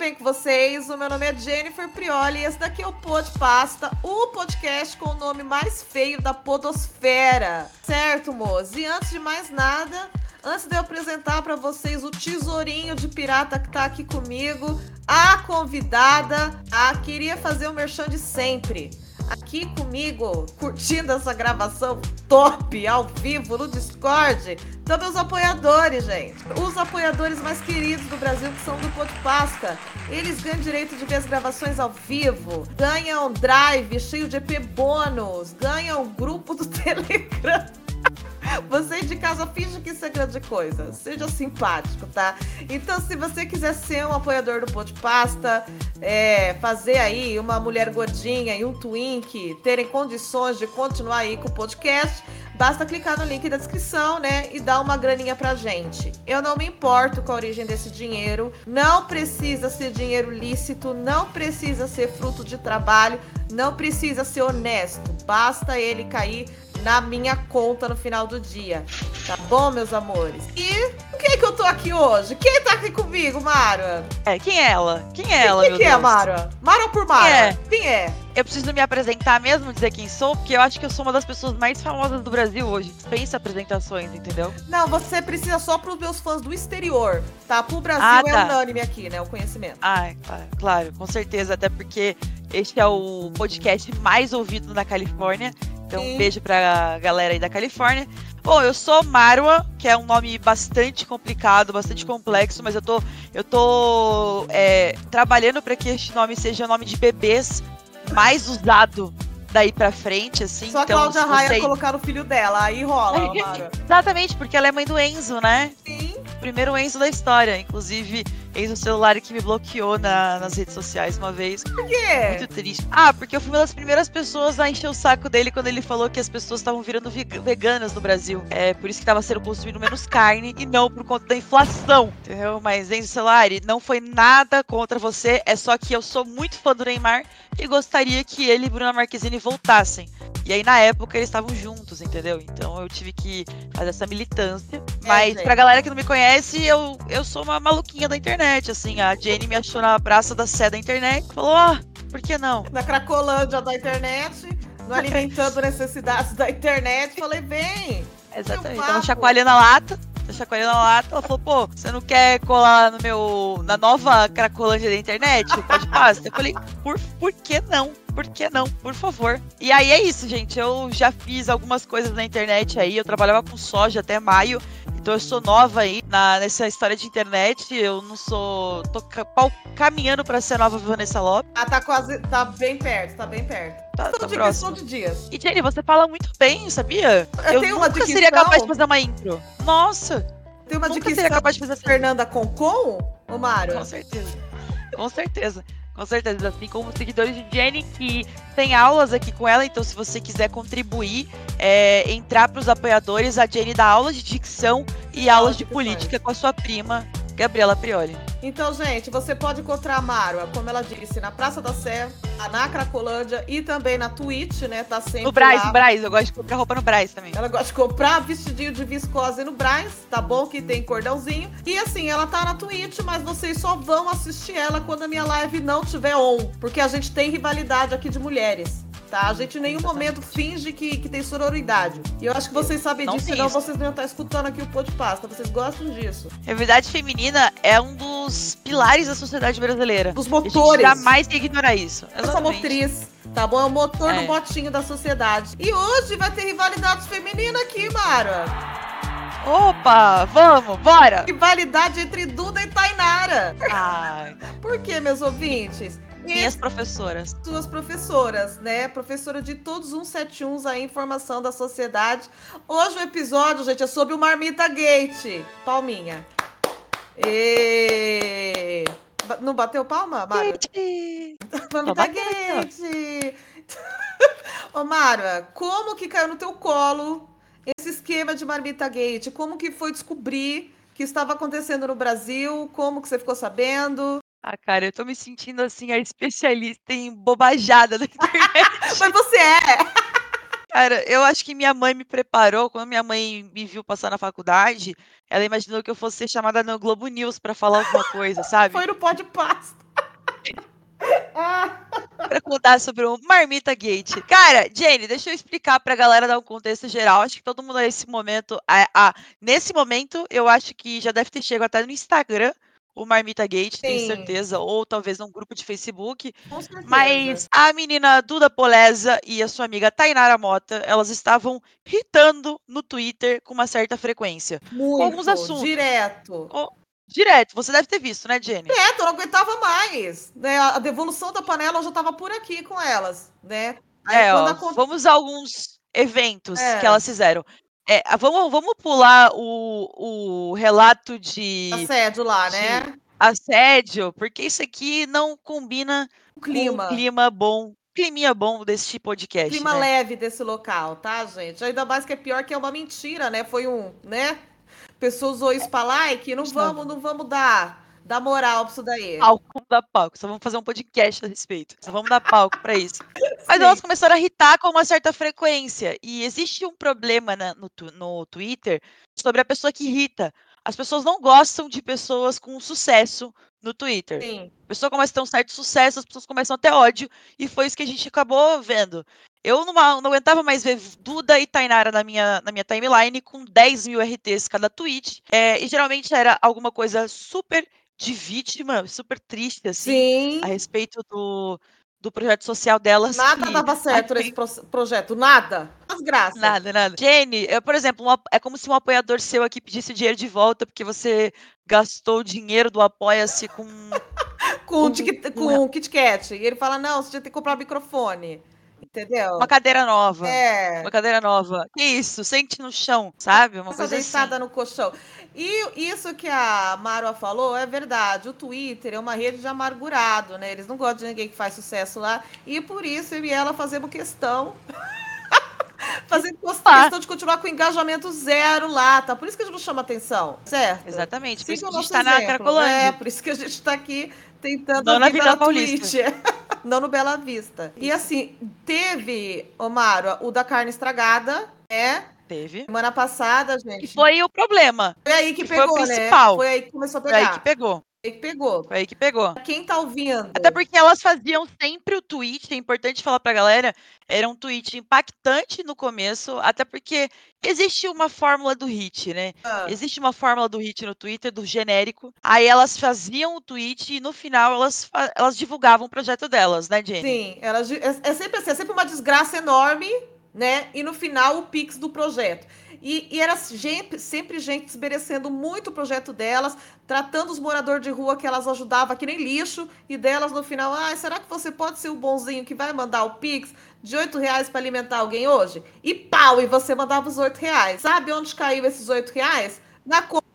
bem com vocês? O meu nome é Jennifer Prioli e esse daqui é o Pod Pasta, o podcast com o nome mais feio da podosfera. Certo, moço? E antes de mais nada, antes de eu apresentar para vocês o tesourinho de pirata que tá aqui comigo, a convidada, a queria fazer o merchan de sempre aqui comigo, curtindo essa gravação top, ao vivo, no Discord. Então, meus apoiadores, gente. Os apoiadores mais queridos do Brasil, que são do Podpasta. Eles ganham direito de ver as gravações ao vivo, ganham drive cheio de EP bônus, ganham grupo do Telegram. Você de casa finge que isso é grande coisa. Seja simpático, tá? Então, se você quiser ser um apoiador do Pode Pasta, é, fazer aí uma mulher gordinha e um twink terem condições de continuar aí com o podcast, basta clicar no link da descrição, né? E dar uma graninha pra gente. Eu não me importo com a origem desse dinheiro. Não precisa ser dinheiro lícito, não precisa ser fruto de trabalho, não precisa ser honesto. Basta ele cair na minha conta no final do dia. Tá bom, meus amores? E o que é que eu tô aqui hoje? Quem tá aqui comigo, Mara? É, quem é ela? Quem é ela, Quem, quem é, Mara? Mara por Mara? Quem é? Quem é? Eu preciso me apresentar mesmo, dizer quem sou, porque eu acho que eu sou uma das pessoas mais famosas do Brasil hoje. Dispensa apresentações, entendeu? Não, você precisa só pros meus fãs do exterior, tá? Pro Brasil ah, é tá. é unânime aqui, né? O conhecimento. Ah, claro, claro, com certeza. Até porque este é o podcast mais ouvido na Califórnia. Então, um beijo pra galera aí da Califórnia. Bom, eu sou Marwa, que é um nome bastante complicado, bastante complexo, mas eu tô, eu tô é, trabalhando para que este nome seja o nome de bebês mais usado daí pra frente, assim. Só então, a Cláudia Raia você... colocar o filho dela, aí rola, Exatamente, porque ela é mãe do Enzo, né? Sim. Primeiro Enzo da história. Inclusive, Eis o celular que me bloqueou na, nas redes sociais uma vez. Por quê? Muito triste. Ah, porque eu fui uma das primeiras pessoas a encher o saco dele quando ele falou que as pessoas estavam virando veganas no Brasil. É por isso que estava sendo consumido menos carne e não por conta da inflação. Entendeu? Mas Enzo Celulari, não foi nada contra você. É só que eu sou muito fã do Neymar e gostaria que ele e Bruna Marquezine voltassem. E aí, na época, eles estavam juntos, entendeu? Então eu tive que fazer essa militância. É, Mas é, pra galera que não me conhece, eu, eu sou uma maluquinha da internet, assim. A Jenny me achou na Praça da Sé da internet e falou, ó, oh, por que não? Na Cracolândia da internet, no Alimentando Necessidades da internet, falei, vem! Exatamente. Então, chacoalhando a lata chacoalhando a lata, ela falou, pô, você não quer colar no meu. na nova Cracolândia da internet? Pode passar. Eu falei, por, por que não? Por que não? Por favor. E aí é isso, gente. Eu já fiz algumas coisas na internet aí. Eu trabalhava com soja até maio. Então eu sou nova aí na, nessa história de internet. Eu não sou. tô caminhando para ser nova Vanessa Lopes. Ah, tá quase. tá bem perto, tá bem perto. Tá, tá de questão de dias. E Jenny, você fala muito bem, sabia? Eu, eu nunca seria capaz de fazer uma intro. Nossa! Tem uma nunca seria capaz de fazer Fernanda Concon, ô Mário? Com certeza. Com certeza. Com certeza, assim como seguidores de Jenny, que tem aulas aqui com ela, então se você quiser contribuir, é, entrar para os apoiadores, a Jenny dá aulas de dicção e aulas de política com a sua prima, Gabriela Prioli. Então, gente, você pode encontrar a Marwa, como ela disse, na Praça da Sé, na Cracolândia e também na Twitch, né? Tá sempre. No Braz, no Braz. Eu gosto de comprar roupa no Braz também. Ela gosta de comprar vestidinho de viscose no Braz, tá bom? Que tem cordãozinho. E assim, ela tá na Twitch, mas vocês só vão assistir ela quando a minha live não tiver on. Porque a gente tem rivalidade aqui de mulheres tá? A gente em nenhum momento finge que, que tem sororidade. E eu acho que vocês sabem não disso, senão vocês não iam estar escutando aquque o Pô de Pasta. Vocês gostam disso. A verdade feminina é um dos pilares da sociedade brasileira. Dos motores. A gente jamais tem que ignorar isso. Essa motriz. Tá bom? É o motor é. do botinho da sociedade. E hoje vai ter rivalidade feminina aqui, Mara. Opa, vamos, bora! Rivalidade entre Duda e Tainara. Ai. Por que, meus ouvintes? Minhas professoras. Suas professoras, né? Professora de todos os 171 aí, informação da sociedade. Hoje o episódio, gente, é sobre o Marmita Gate. Palminha. E... Não bateu palma, Mara? Marmita Gate. Ô, Mara, como que caiu no teu colo esse esquema de Marmita Gate? Como que foi descobrir que estava acontecendo no Brasil? Como que você ficou sabendo? Ah, cara, eu tô me sentindo assim, a especialista em bobajada da internet. Mas você é! Cara, eu acho que minha mãe me preparou. Quando minha mãe me viu passar na faculdade, ela imaginou que eu fosse ser chamada no Globo News pra falar alguma coisa, sabe? Foi no pó de pasta. pra contar sobre o Marmita Gate. Cara, Jenny, deixa eu explicar pra galera dar um contexto geral. Acho que todo mundo nesse momento. A, a, nesse momento, eu acho que já deve ter chegado até no Instagram o Marmita Gate, Sim. tenho certeza, ou talvez num grupo de Facebook. Com. Mas a menina Duda Poleza e a sua amiga Tainara Mota, elas estavam hitando no Twitter com uma certa frequência. Muito, alguns assuntos. Direto. Direto, você deve ter visto, né, Jenny? Direto, eu não aguentava mais. Né? A devolução da panela eu já estava por aqui com elas, né? Aí é, ó, acon- vamos a alguns eventos É. que elas fizeram. É, vamos, vamos pular o, o relato de assédio lá, de- né? assédio, porque isso aqui não combina O com clima. o clima bom, climinha bom desse podcast, clima né? leve desse local, tá, gente? Ainda mais que é pior que é uma mentira, né? Foi um, né? A pessoa usou isso pra like, não vamos, não vamos dar, dar moral pra isso daí. Palco, vamos dar palco, só vamos fazer um podcast a respeito, só vamos dar palco pra isso. Mas Sim. elas começaram a irritar com uma certa frequência. E existe um problema na- no, no Twitter sobre a pessoa que irrita. As pessoas não gostam de pessoas com sucesso no Twitter. Sim. A pessoa começa a ter um certo sucesso, as pessoas começam a ter ódio. E foi isso que a gente acabou vendo. Eu não, não aguentava mais ver Duda e Tainara na minha, na minha timeline com 10 mil RTs cada tweet. É, e geralmente era alguma coisa super de vítima, super triste, assim Sim. a respeito do, do projeto social delas. Nada que dava certo nesse pro- projeto, nada. Desgraça. Nada, nada. Jenny, eu, por exemplo, um é como se um apoiador seu aqui pedisse o dinheiro de volta porque você gastou o dinheiro do Apoia-se com. Com, Um- um- com o Kit Kat. E ele fala: não, você tinha que comprar microfone. Entendeu? Uma cadeira nova. É. Uma cadeira nova. Que isso? Sente no chão, sabe? Uma Essa coisa deitada assim. no colchão. E isso que a Marwa falou é verdade. O Twitter é uma rede de amargurado, né? Eles não gostam de ninguém que faz sucesso lá. E por isso eu e ela fazemos questão. fazendo Tá. questão de continuar com engajamento zero lá, tá? Por isso que a gente não chama atenção, certo? Exatamente. Por isso Siga que o a gente nosso tá na. Cracolândia. É, por isso que a gente tá aqui tentando Não na Vila Paulista. Não no Bela Vista. E assim, teve, Omaro, o da carne estragada, né? Teve. Semana passada, E gente. foi o problema. Foi aí que que foi o pegou, né? principal. Foi aí que começou a Foi aí pegar. que pegou. Foi aí que pegou. Foi aí que pegou. Quem tá ouvindo? Até porque elas faziam sempre o tweet, é importante falar pra galera, era um tweet impactante no começo, até porque existe uma fórmula do hit, né? Ah, Existe uma fórmula do hit no Twitter, do genérico. Aí elas faziam o tweet e no final elas, elas divulgavam o projeto delas, né, Jenny? Sim, ela, é, é sempre assim, é sempre uma desgraça enorme, né? E no final o pix do projeto. E, e era gente, sempre gente desmerecendo muito o projeto delas, tratando os moradores de rua que elas ajudavam que nem lixo, e delas no final, ah, será que você pode ser o bonzinho que vai mandar o pix de oito reais para alimentar alguém hoje? E pau, e você mandava os oito reais. Sabe onde caiu esses oito reais? Na conta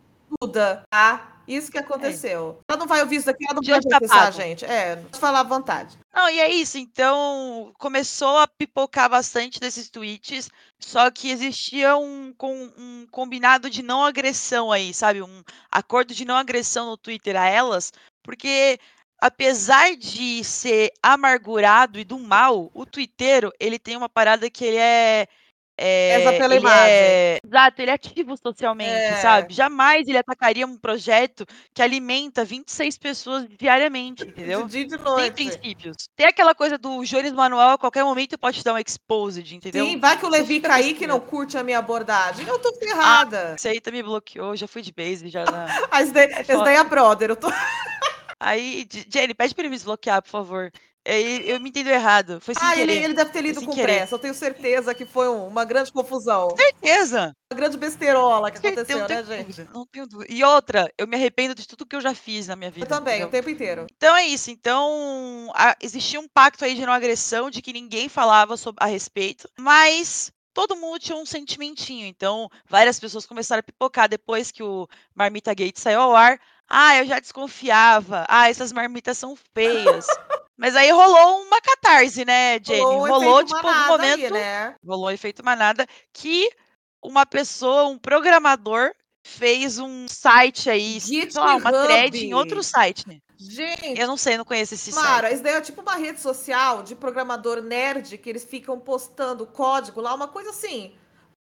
tá? Isso que aconteceu. Ela não vai ouvir isso daqui, ela não vai processar, gente. É, pode falar à vontade. Não, e é isso. Então, começou a pipocar bastante desses tweets, só que existia um, com- um combinado de não agressão aí, sabe? Um acordo de não agressão no Twitter a elas, porque apesar de ser amargurado e do mal, o twitteiro, ele tem uma parada que ele é... é Essa pela ele imagem. é- Exato, ele é ativo socialmente, É. sabe? Jamais ele atacaria um projeto que alimenta 26 pessoas diariamente, entendeu? De dia de Tem noite. princípios. Tem aquela coisa do Jones Manuel, a qualquer momento pode te dar um exposed, entendeu? Sim, vai que o Levi cair que tranquila. não curte a minha abordagem. Eu tô ferrada. Esse aí tá me bloqueou, já fui de base, já na... Ah, esse daí, esse foda. daí é brother. Eu tô... Aí, Jenny, pede pra ele me desbloquear, por favor. Aí, eu me entendo errado, foi sem Ah, ele, ele deve ter lido com querer. pressa. Eu tenho certeza que foi um- uma grande confusão. Certeza, Uma grande besterola que aconteceu, né, gente? não tenho dúvida. E outra, eu me arrependo de tudo que eu já fiz na minha vida. Eu também, entendeu? o tempo inteiro. Então é isso. Então a- existia um pacto aí de não agressão, de que ninguém falava sobre, a respeito, mas todo mundo tinha um sentimentinho. Então várias pessoas começaram a pipocar depois que o Marmita Gate saiu ao ar. Ah, eu já desconfiava. Ah, essas marmitas são feias. Mas aí rolou uma catarse, né, Jenny? Rolou Rolou, tipo, um momento. aí, né? Rolou efeito manada que uma pessoa, um programador, fez um site aí, sei lá, uma thread em outro site. né? Gente, Eu não sei, não conheço esse site. Mara, isso daí é tipo uma rede social de programador nerd que eles ficam postando código lá, uma coisa assim.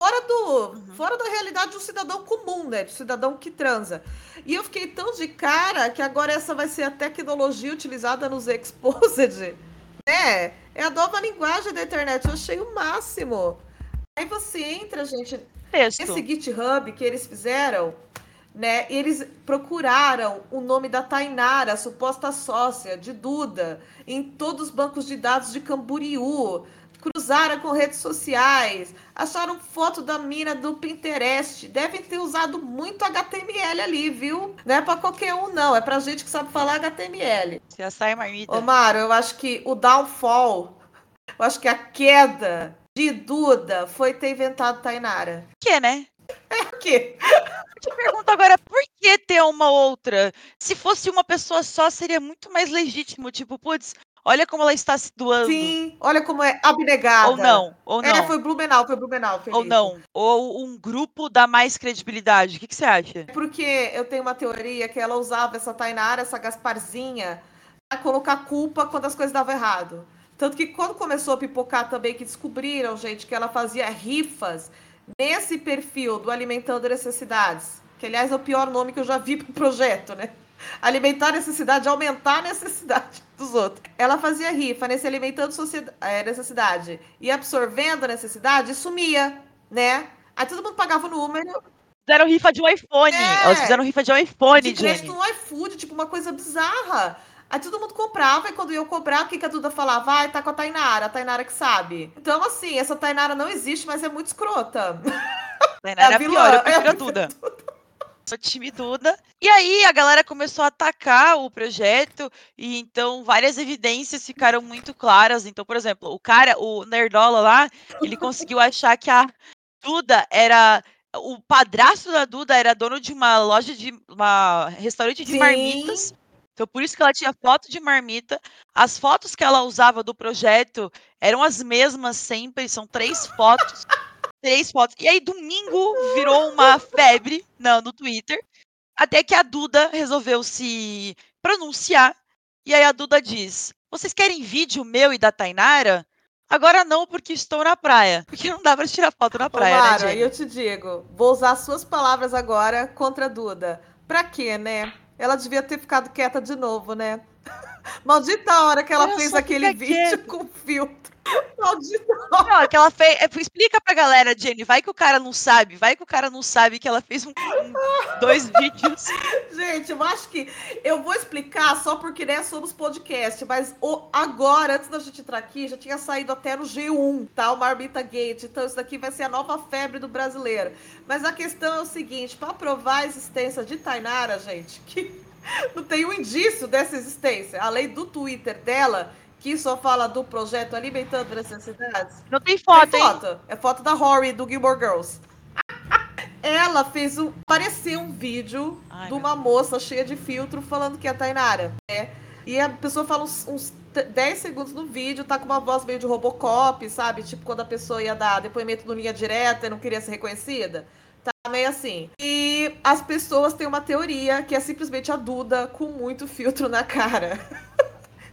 Fora do uhum. fora da realidade do cidadão comum, né? Do cidadão que transa. E eu fiquei tão de cara que agora essa vai ser a tecnologia utilizada nos exposed. É, é a nova linguagem da internet. Eu achei o máximo. Aí você entra, gente, Texto. esse GitHub que eles fizeram, né? Eles procuraram o nome da Tainara, suposta sócia de Duda, em todos os bancos de dados de Camboriú cruzaram com redes sociais, acharam foto da mina do Pinterest, devem ter usado muito HTML ali, viu? Não é para qualquer um, não, é pra gente que sabe falar HTML. Já sai marmita. Ô, Mário, eu acho que o downfall, eu acho que a queda de Duda foi ter inventado Tainara. Que, né? É o quê? Eu te pergunto agora, por que ter uma outra? Se fosse uma pessoa só, seria muito mais legítimo. Tipo, putz, Olha como ela está se doando. Sim, olha como é abnegada. Ou não, ou é, não. É, foi Blumenau, foi Blumenau. Felipe. Ou não. Ou um grupo dá mais credibilidade. O que, que você acha? Porque eu tenho uma teoria que ela usava essa Tainara, essa Gasparzinha, pra colocar culpa quando as coisas davam errado. Tanto que quando começou a pipocar também, que descobriram, gente, que ela fazia rifas nesse perfil do Alimentando Necessidades. Que, aliás, é o pior nome que eu já vi pro projeto, né? Alimentar a necessidade, aumentar a necessidade dos outros. Ela fazia rifa nesse alimentando a é, necessidade e absorvendo a necessidade, sumia, né? Aí todo mundo pagava o número. Fizeram rifa de um iPhone. É, Elas fizeram rifa de um iPhone, de crédito no iFood, tipo uma coisa bizarra. Aí todo mundo comprava, e quando eu comprar, o que, que a Duda falava? Vai, ah, tá com a Tainara, a Tainara que sabe. Então, assim, essa Tainara não existe, mas é muito escrota. Tainara é, a pior, eu prefiro é a Duda. Duda sou time Duda. E aí a galera começou a atacar o projeto e então várias evidências ficaram muito claras. Então, por exemplo, o cara, o Nerdola lá, ele conseguiu achar que a Duda era o padrasto da Duda era dono de uma loja de uma restaurante de Sim. marmitas. Então, por isso que ela tinha foto de marmita. As fotos que ela usava do projeto eram as mesmas sempre, são três fotos três fotos. E aí, domingo, virou uma febre não, no Twitter. Até que a Duda resolveu se pronunciar. E aí a Duda diz: Vocês querem vídeo meu e da Tainara? Agora não, porque estou na praia. Porque não dá pra tirar foto na praia, Ô, Mara, né, eu te digo, vou usar suas palavras agora contra a Duda. Pra quê, né? Ela devia ter ficado quieta de novo, né? Maldita a hora que ela eu fez aquele vídeo com filtro. Não, que ela fez. É, explica pra galera, Jenny. Vai que o cara não sabe. Vai que o cara não sabe que ela fez um, um dois vídeos. Gente, eu acho que eu vou explicar só porque né, somos podcast, mas o, agora, antes da gente entrar aqui, já tinha saído até no G1, tá? O Marmita Gate. Então, isso daqui vai ser a nova febre do brasileiro. Mas a questão é o seguinte: para provar a existência de Tainara, gente, que não tem um indício dessa existência, além do Twitter dela que só fala do projeto Alimentando Necessidades. Não tem foto, tem foto. É foto da Rory, do Gilmore Girls. Ela fez um. Apareceu um vídeo Ai, de uma moça cheia de filtro falando que é a Tainara. Né? E a pessoa fala uns, uns 10 segundos no vídeo, tá com uma voz meio de Robocop, sabe? Tipo quando a pessoa ia dar depoimento no linha direta e não queria ser reconhecida. Tá meio assim. E as pessoas têm uma teoria que é simplesmente a Duda com muito filtro na cara.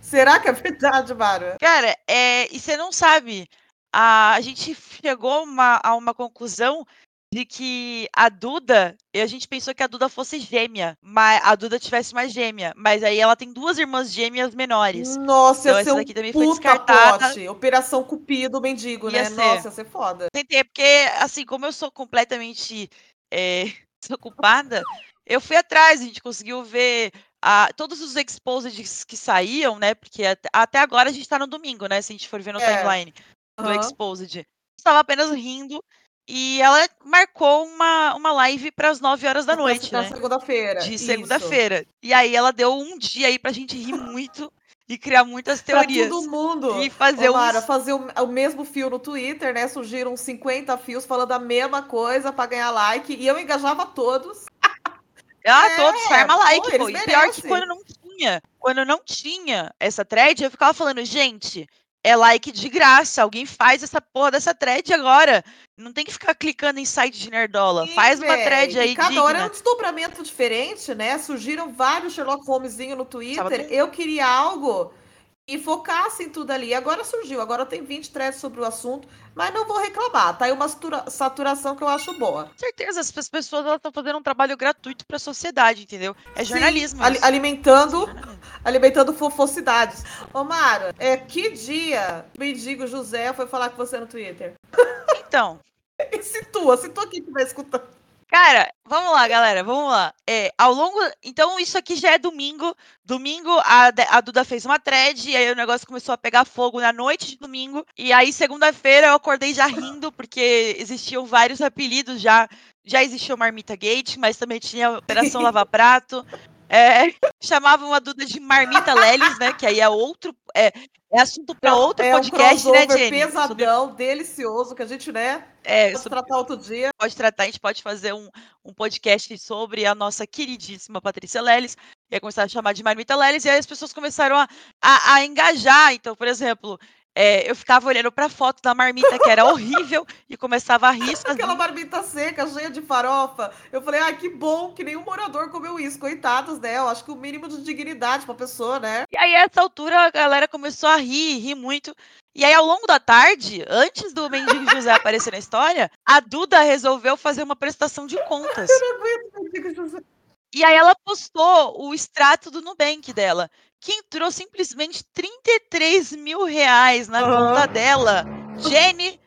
Será que é verdade, Mara? Cara, é, e você não sabe. A, a gente chegou uma, a uma conclusão de que a Duda, e a gente pensou que a Duda fosse gêmea, mas a Duda tivesse uma gêmea, mas aí ela tem duas irmãs gêmeas menores. Nossa, então, essa daqui também foi descartada. Pote. Operação Cupido mendigo, né? Ser. Nossa, ia ser foda. Tentei, porque assim, como eu sou completamente é, desocupada, eu fui atrás, a gente conseguiu ver a, todos os exposeds que saíam, né? Porque até, agora a gente tá no domingo, né? Se a gente for ver no é. timeline do uhum. exposed. Estava apenas rindo. E ela marcou uma, uma live para as 9 horas da noite, né? segunda-feira. De segunda-feira. E aí ela deu um dia aí pra gente rir muito e criar muitas teorias. Pra todo mundo. E fazer, Mara, uns... fazer o, o, mesmo fio no Twitter, né? Surgiram 50 fios falando a mesma coisa para ganhar like. E eu engajava todos. Ah, é, todos, farma like, pô. pô. E pior que quando não tinha, quando não tinha essa thread, eu ficava falando, gente, é like de graça. Alguém faz essa porra dessa thread agora. Não tem que ficar clicando em site de nerdola. Sim, faz uma thread aí. E cada digna. hora é um desdobramento diferente, né? Surgiram vários Sherlock Holmesinho no Twitter. Eu queria algo e focasse em tudo ali. Agora surgiu, agora tem 20 threads sobre o assunto, mas não vou reclamar. Tá aí uma satura- saturação que eu acho boa. Certeza, as pe- pessoas estão fazendo um trabalho gratuito pra sociedade, entendeu? É Sim, jornalismo. ali- isso. alimentando, alimentando fofocidades. Ô, Mara, é, que dia o mendigo José foi falar com você no Twitter? Então, E situa, situa quem estiver escutando. Cara, vamos lá, galera, vamos lá. É, ao longo. Então, isso aqui já é domingo. Domingo, a, a Duda fez uma thread, e aí o negócio começou a pegar fogo na noite de domingo. E aí, segunda-feira, eu acordei já rindo, porque existiam vários apelidos já. Já existia o Marmita Gate, mas também tinha a Operação Lava Prato. É, chamavam a Duda de Marmita Lelis, né? Que aí é outro. É, é assunto para outro é um podcast, né, crossover Jenny? Sobre- pesadão, delicioso, que a gente, né, é, pode sobre tratar outro dia. pode tratar, a gente pode fazer um, um podcast sobre a nossa queridíssima Patrícia Leles, e aí começar a chamar de Marmita Leles, e aí as pessoas começaram a, a, a engajar. Então, por exemplo, é, eu ficava olhando pra foto da marmita, que era horrível, e começava a rir. Aquela marmita seca, cheia de farofa. Eu falei, ah, que bom que nenhum morador comeu isso. Coitados, né? Eu acho que o mínimo de dignidade pra pessoa, né? E aí, a essa altura, a galera começou a rir, rir muito. E aí, ao longo da tarde, antes do Mendigo José aparecer na história, a Duda resolveu fazer uma prestação de contas. Eu não aguento, mendigo José. E aí ela postou o extrato do Nubank dela, que entrou simplesmente 33 mil reais na conta dela. Jenny,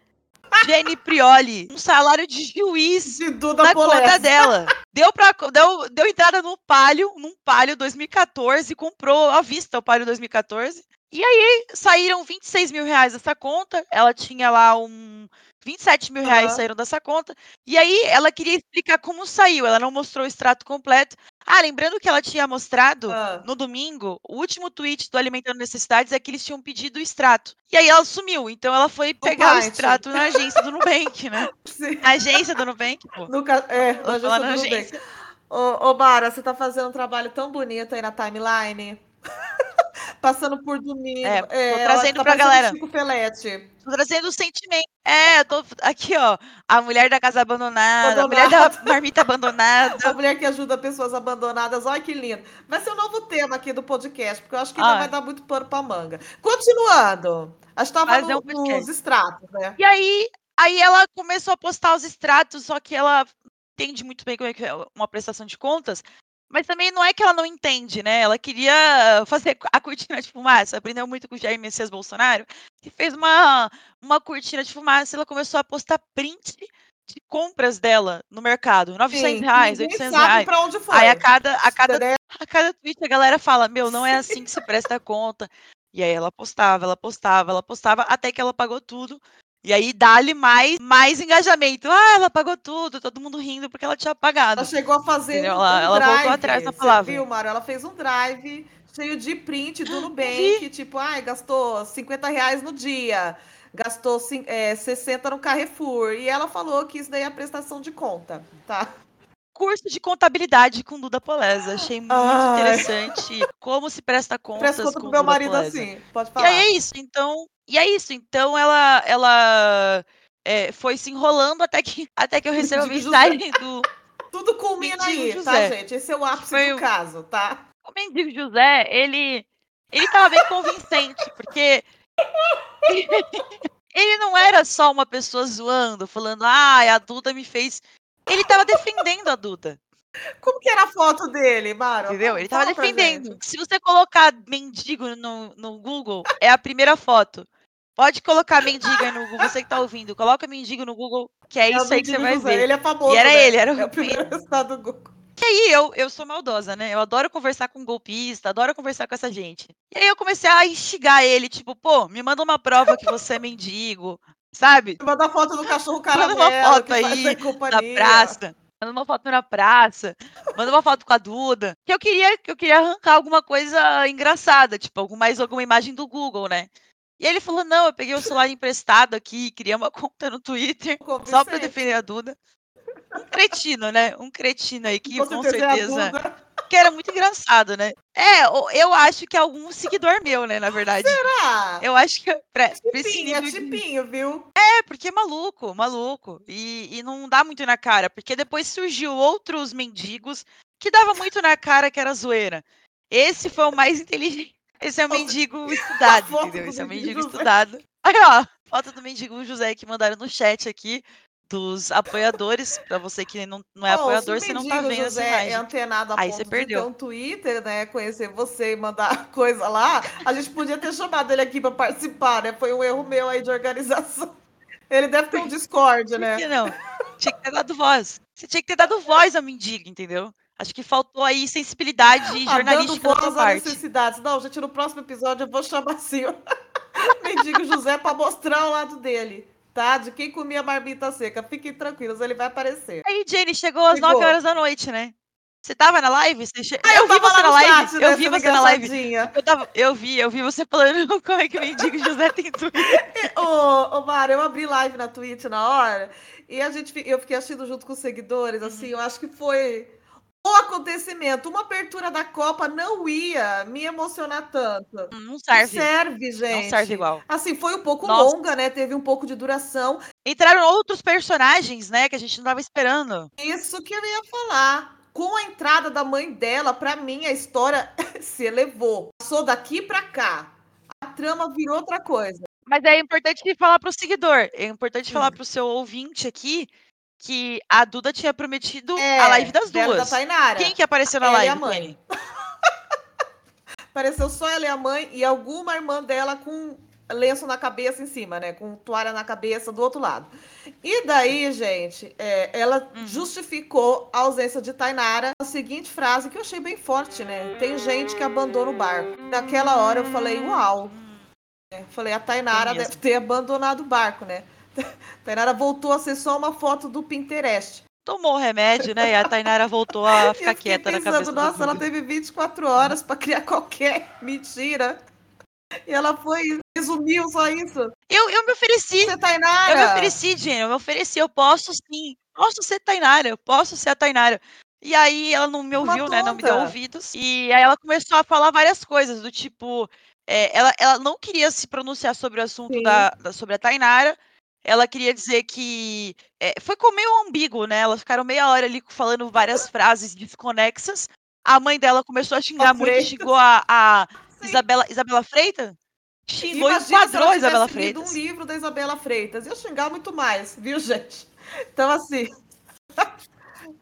Jenny Prioli, um salário de juiz De na conta Polesse. dela. Deu, pra, deu, deu entrada no Palio, num Palio 2014, comprou à vista o Palio 2014. E aí saíram 26 mil reais dessa conta. Ela tinha lá um. 27 mil reais Aham. saíram dessa conta. E aí ela queria explicar como saiu. Ela não mostrou o extrato completo. Ah, lembrando que ela tinha mostrado Ah, no domingo, o último tweet do Alimentando Necessidades é que eles tinham pedido o extrato. E aí ela sumiu. Então ela foi pegar o parte. extrato na agência do Nubank, né? sim. Na agência do Nubank, pô. Nunca, é, na sou tudo bem. agência. Ô, ô, Mara, você tá fazendo um trabalho tão bonito aí na timeline. Passando por domingo. É, tô ela trazendo tá pra galera. Chico Felete. Tô trazendo o sentimento. É, eu tô aqui, ó. A mulher da casa abandonada, a mulher Abandonada. da marmita abandonada. A mulher que ajuda pessoas abandonadas. Olha que lindo. Vai ser um novo tema aqui do podcast, porque eu acho que ainda Ah. vai dar muito pano pra manga. Continuando. A gente tava Fazer no- um nos extratos, né? E aí, aí ela começou a postar os extratos, só que ela entende muito bem como é que é uma prestação de contas. Mas também não é que ela não entende, né? Ela queria fazer a cortina de fumaça. Aprendeu muito com o Jair Messias Bolsonaro. E fez uma, uma cortina de fumaça. e Ela começou a postar print de compras dela no mercado. 900 Sim, reais, ninguém 800 sabe reais. pra onde foi. Aí a cada, a cada Entendeu? a cada tweet a galera fala, meu, não é assim que se presta conta. E aí ela postava, ela postava, ela postava, até que ela pagou tudo. E aí dá-lhe mais, mais engajamento. Ah, ela pagou tudo, todo mundo rindo porque ela tinha pagado. Ela chegou a fazer Entendeu? um, Ela- ela voltou drive. atrás na palavra. viu, Mário? Ela fez um drive cheio de print do vi. Nubank. Tipo, ai, gastou 50 reais no dia. Gastou é, 60 no Carrefour. E ela falou que isso daí é prestação de conta, tá? Curso de contabilidade com Duda Poleza. Achei muito Ai. interessante como se presta contas Presta conta com pro meu Duda marido Poleza. assim. Pode E falar. aí é isso, então. E é isso, então ela, ela é, foi se enrolando até que, até que eu recebo a mensagem do, Tudo culmina aí, tá, José. gente? Esse é o ápice Foi do o- caso, tá? o mendigo José, ele, ele tava bem convincente, porque ele não era só uma pessoa zoando, falando, ah, a Duda me fez. Ele tava defendendo a Duda, Como que era a foto dele, Mara? entendeu? Ele tava fala defendendo. Se você colocar mendigo no, no Google, é a primeira foto. Pode colocar mendigo aí no Google, você que tá ouvindo. Coloca mendigo no Google, que é, É isso aí que você vai ver. Ele é famoso. E era né? ele, era o É o primeiro resultado do Google. E aí eu, eu sou maldosa, né? Eu adoro conversar com golpista, adoro conversar com essa gente. E aí eu comecei a instigar ele, tipo, pô, me manda uma prova que você é mendigo, sabe? Manda foto do cachorro Manda caramelo. uma foto aí Na praça. Manda uma foto na praça. Manda uma foto com a Duda. Que eu queria, que eu queria arrancar alguma coisa engraçada, tipo, mais alguma imagem do Google, né? E ele falou: não, eu peguei o celular emprestado aqui, criei uma conta no Twitter só pra defender a Duda. Um cretino, né? Um cretino aí que Com com certeza que era muito engraçado, né? É, eu acho que é algum seguidor meu, né, na verdade. Ah, Eu acho que é pra, tipinho, é tipinho, viu? É, porque é maluco, maluco. E, e não dá muito na cara, porque depois surgiu outros mendigos que dava muito na cara que era zoeira. Esse foi o mais inteligente. Esse é o mendigo estudado, entendeu? Esse é o mendigo estudado. Aí, ó, foto do mendigo José que mandaram no chat aqui dos apoiadores. Pra você que não, não é Bom, apoiador, você não tá vendo essa José é imagem. antenado a Aí ponto você perdeu. um Twitter, né? Conhecer você e mandar coisa lá, a gente podia ter chamado ele aqui para participar, né? Foi um erro meu aí de organização. Ele deve ter um Discord, né? que não? Tinha que ter dado voz. Você tinha que ter dado voz ao mendigo, entendeu? Acho que faltou aí sensibilidade Ah, dando jornalística da tua voz a parte. necessidades. Não, gente, no próximo episódio eu vou chamar assim o mendigo José para mostrar o lado dele, tá? De quem comia marmita seca. Fiquem tranquilos, ele vai aparecer. Aí, Jenny, chegou às 9 Chegou. horas da noite, né? Você tava na live? Você che... Ah, eu, vi tava você na live. chat, né, eu vi sendo você na live. Eu, tava... eu vi, eu vi você falando como é que o mendigo José tem Twitter. Ô, ô Mário, eu abri live na Twitch na hora e a gente, eu fiquei assistindo junto com os seguidores, assim, eu acho que foi o acontecimento. Uma abertura da Copa não ia me emocionar tanto. Não Não serve. serve, gente. Não serve igual. Assim, foi um pouco Nossa. longa, né? Teve um pouco de duração. Entraram outros personagens, né? Que a gente não tava esperando. Isso que eu ia falar. Com a entrada da mãe dela, pra mim a história se elevou. Passou daqui pra cá. A trama virou outra coisa. Mas é importante falar pro seguidor. É importante Hum. falar pro seu ouvinte aqui que a Duda tinha prometido É, a live das e duas. Da Tainara. Quem que apareceu na Ela e live? a mãe. Apareceu só ela e a mãe e alguma irmã dela com lenço na cabeça em cima, né? Com toalha na cabeça do outro lado. E daí, gente, é, ela Uhum. justificou a ausência de Tainara a seguinte frase que eu achei bem forte, né? Tem gente que abandona o barco. Naquela hora eu falei, uau. É, falei, a Tainara deve ter abandonado o barco, né? Tainara voltou a ser só uma foto do Pinterest. Tomou o remédio, né? E a Tainara voltou a ficar quieta na pensando, cabeça nossa, ela teve 24 horas para criar qualquer mentira. E ela foi, resumiu só isso. Eu, eu me ofereci. Você, Tainara? Eu me ofereci, Jenny. Eu me ofereci. Eu posso sim. Posso ser Tainara. Eu posso ser a Tainara. E aí ela não me ouviu, né? Não me deu ouvidos. E aí ela começou a falar várias coisas, do tipo. é, ela, ela não queria se pronunciar sobre o assunto Sim. da, da- sobre a Tainara. Ela queria dizer que. é, foi com meio ambíguo, né? Elas ficaram meia hora ali falando várias frases desconexas. A mãe dela começou a xingar muito, Freitas. xingou a, a. Isabela, Isabela Freitas? Xingou e Imagina enquadrou a Isabela Freitas. um livro da Isabela Freitas. Ia xingar muito mais, viu, gente? Então, assim.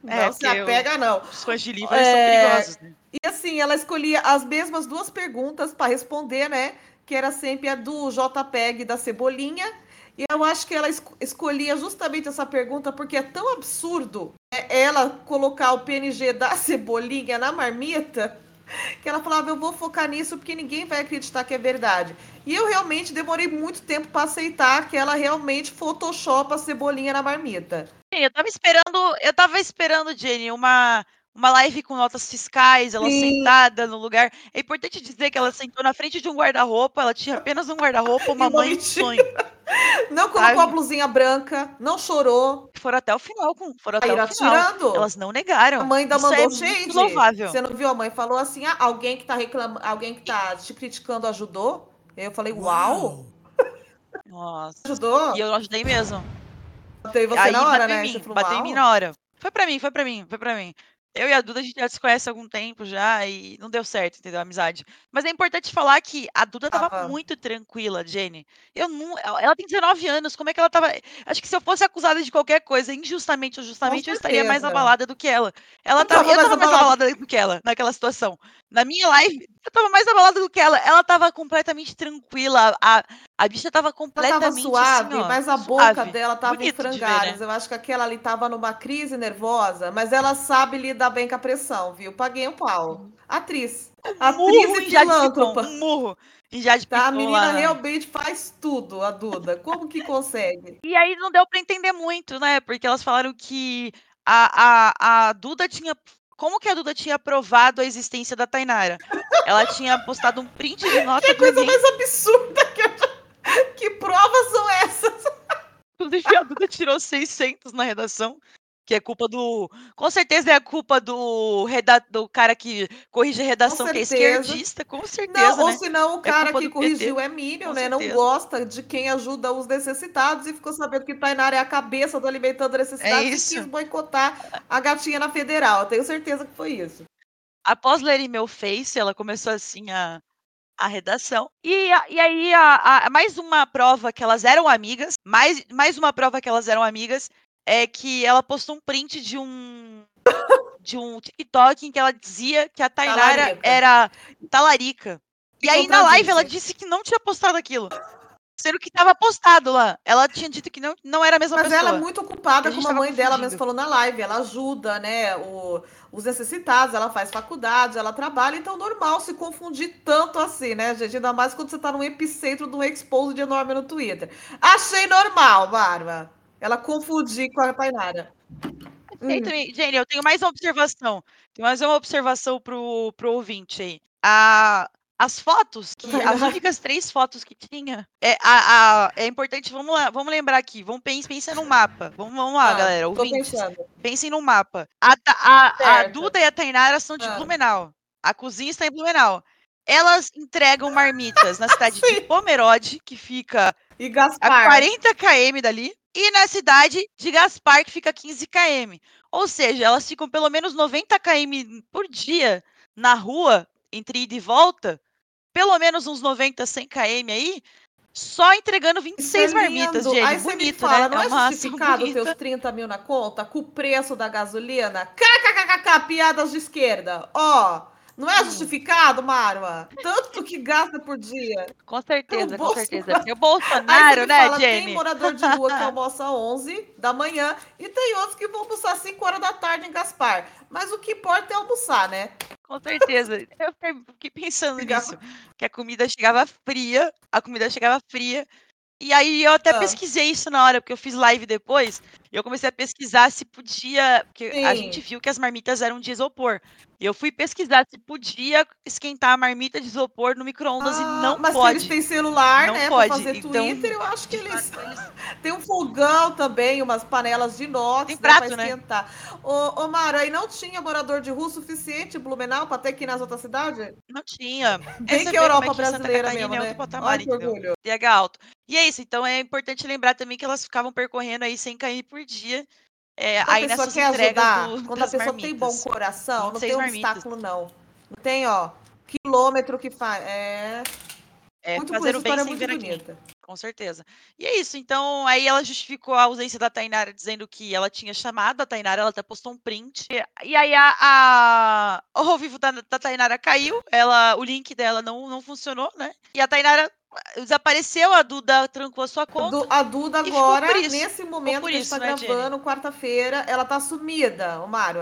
Não É, se porque eu- apega, não. Os fãs de livro É, são perigosos, né? E assim, ela escolhia as mesmas duas perguntas para responder, né? Que era sempre a do JPEG da Cebolinha. E eu acho que ela esco- escolhia justamente essa pergunta porque é tão absurdo né, ela colocar o PNG da Cebolinha na marmita que ela falava, eu vou focar nisso porque ninguém vai acreditar que é verdade. E eu realmente demorei muito tempo para aceitar que ela realmente photoshopa a Cebolinha na marmita. Sim, Eu tava esperando, eu tava esperando, Jenny, uma, uma live com notas fiscais, ela Sim. sentada no lugar. É importante dizer que ela sentou na frente de um guarda-roupa, ela tinha apenas um guarda-roupa, uma mãe e um mentira. sonho. Não colocou a blusinha branca, não chorou, Foram até o final, com, foram até aí o final. atirando. Elas não negaram. A mãe ainda Isso mandou é shade. muito louvável. Você não viu? A mãe falou assim: ah, alguém que tá reclamando, alguém que tá te criticando ajudou? Eu falei, uau, Nossa. ajudou? E eu ajudei mesmo. Botei você Aí na hora, bateu né? em Você mim, falou, bateu em mim na hora. Foi pra mim, foi pra mim, foi pra mim. Eu e a Duda, a gente já se conhece há algum tempo já e não deu certo, entendeu? A amizade. Mas é importante falar que a Duda tava Tava. muito tranquila, Jenny. Eu não, ela tem 19 anos, como é que ela tava. Acho que se eu fosse acusada de qualquer coisa, injustamente ou justamente, eu estaria mais abalada do que ela. Ela Eu tava, tava eu mais tava mais abalada. abalada do que ela naquela situação. Na minha live, eu tava mais abalada do que ela. Ela tava completamente tranquila. A, a bicha tava Ela completamente tava suave, assim, ó, mas a boca suave. dela tava em Bonito de ver, frangalhos. né? Eu acho que aquela ali tava numa crise nervosa, mas ela sabe lidar bem com a pressão, viu? Paguei um pau. Atriz. Atriz murro e em. Picon, um murro em Jade Tá? A menina lá. realmente faz tudo, a Duda. Como que consegue? E aí não deu pra entender muito, né? Porque elas falaram que a, a, a Duda tinha. Como que a Duda tinha provado a existência da Tainara? Ela tinha postado um print de nota Que coisa mais absurda que eu já... Que provas são essas? Inclusive, a Duda tirou 600 na redação. Que é culpa do. Com certeza é a culpa do, reda... do cara que corrige a redação, que é esquerdista, com certeza, Não, ou né? senão o cara culpa que do PT, corrigiu é Minion, com né? Não certeza. gosta de quem ajuda os necessitados e ficou sabendo que Tainara é a cabeça do Alimentando Necessitados e É isso. quis boicotar a gatinha na federal. Eu tenho certeza que foi isso. Após lerem meu Face, ela começou assim a, a redação. E, e aí, a, a- mais uma prova que elas eram amigas, mais, mais uma prova que elas eram amigas, é que ela postou um print de um de um TikTok em que ela dizia que a Tainara Talarica. era talarica. E aí, na live, ela disse que não tinha postado aquilo. Sendo que estava postado lá. Ela tinha dito que não, não era a mesma Mas pessoa. ela é muito ocupada, A como a mãe dela mesmo falou na live. Ela ajuda, né, o- os necessitados, ela faz faculdade, ela trabalha, então normal se confundir tanto assim, né, gente? Ainda mais quando você tá no epicentro de um exposed enorme no Twitter. Achei normal, Bárbara. Ela confundir com a Tainara. Perfeito, Hum. Jenny, eu tenho mais uma observação. Tem mais uma observação pro, pro ouvinte aí. A, as fotos, que, Vai as únicas três fotos que tinha, é, a, a- é importante, vamos lá, vamos lembrar aqui, vamos pensar, pensa no mapa. Vamos, vamos lá, Tá, galera, ouvintes. Pensem no mapa. A, a, a. Duda e a Tainara são de Ah. Blumenau. A cozinha está em Blumenau. Elas entregam marmitas na cidade de. Pomerode, que fica E a Gaspar. 40 km dali, e na cidade de Gaspar, que fica a 15 km. Ou seja, elas ficam pelo menos 90 km por dia na rua, entre ida e volta, pelo menos uns 90, 100 km aí, só entregando Isso 26 é marmitas, gente. Aí você me Bonito, fala, né? não é, é justificado bonita. teus 30 mil na conta com o preço da gasolina? KKKK, piadas de esquerda. Ó, não é Hum. justificado, Marwa? Tanto que gasta por dia. Com certeza, com certeza. Porque o Bolsonaro, né, fala, tem Jenny? morador de rua que almoça às 11 da manhã e tem outros que vão almoçar às 5 horas da tarde em Gaspar. Mas o que importa é almoçar, né? Com certeza. Eu fiquei- pensando nisso. Que a comida chegava fria, a comida chegava fria. E aí eu até Ah. pesquisei isso na hora, porque eu fiz live depois, e eu comecei a pesquisar se podia, porque a Sim. gente viu que as marmitas eram de isopor. E eu fui pesquisar se podia esquentar a marmita de isopor no micro-ondas e Ah, não mas se pode. eles têm celular, Não né, pode, pra fazer então, Twitter, eu acho que eles... Tem um fogão também, umas panelas de inox, né, prato, pra né? esquentar. Ô, ô Mara, aí não tinha morador de rua suficiente em Blumenau pra ter que ir nas outras cidades? Não tinha. Bem Essa que a Europa é brasileira mesmo, é né? Olha que orgulho. TH alto. E é isso, então é importante lembrar também que elas ficavam percorrendo aí 100 km por dia. É, Quando a aí pessoa nessas quer entregas ajudar, do, quando a pessoa tem bom marmitas. coração, não 26 tem marmitas. obstáculo, não. Não tem, ó, quilômetro que faz. É, É, muito fazer o bem sem ver aqui. Com certeza. E é isso. Então, aí ela justificou a ausência da Tainara, dizendo que ela tinha chamado a Tainara, ela até postou um print. E aí a, a- o ao vivo da, da Tainara caiu, ela, o link dela não, não funcionou, né? E a Tainara desapareceu, a Duda trancou a sua conta. A Duda agora, nesse momento que a gente tá né, gravando, quarta-feira, ela tá sumida, o Mário.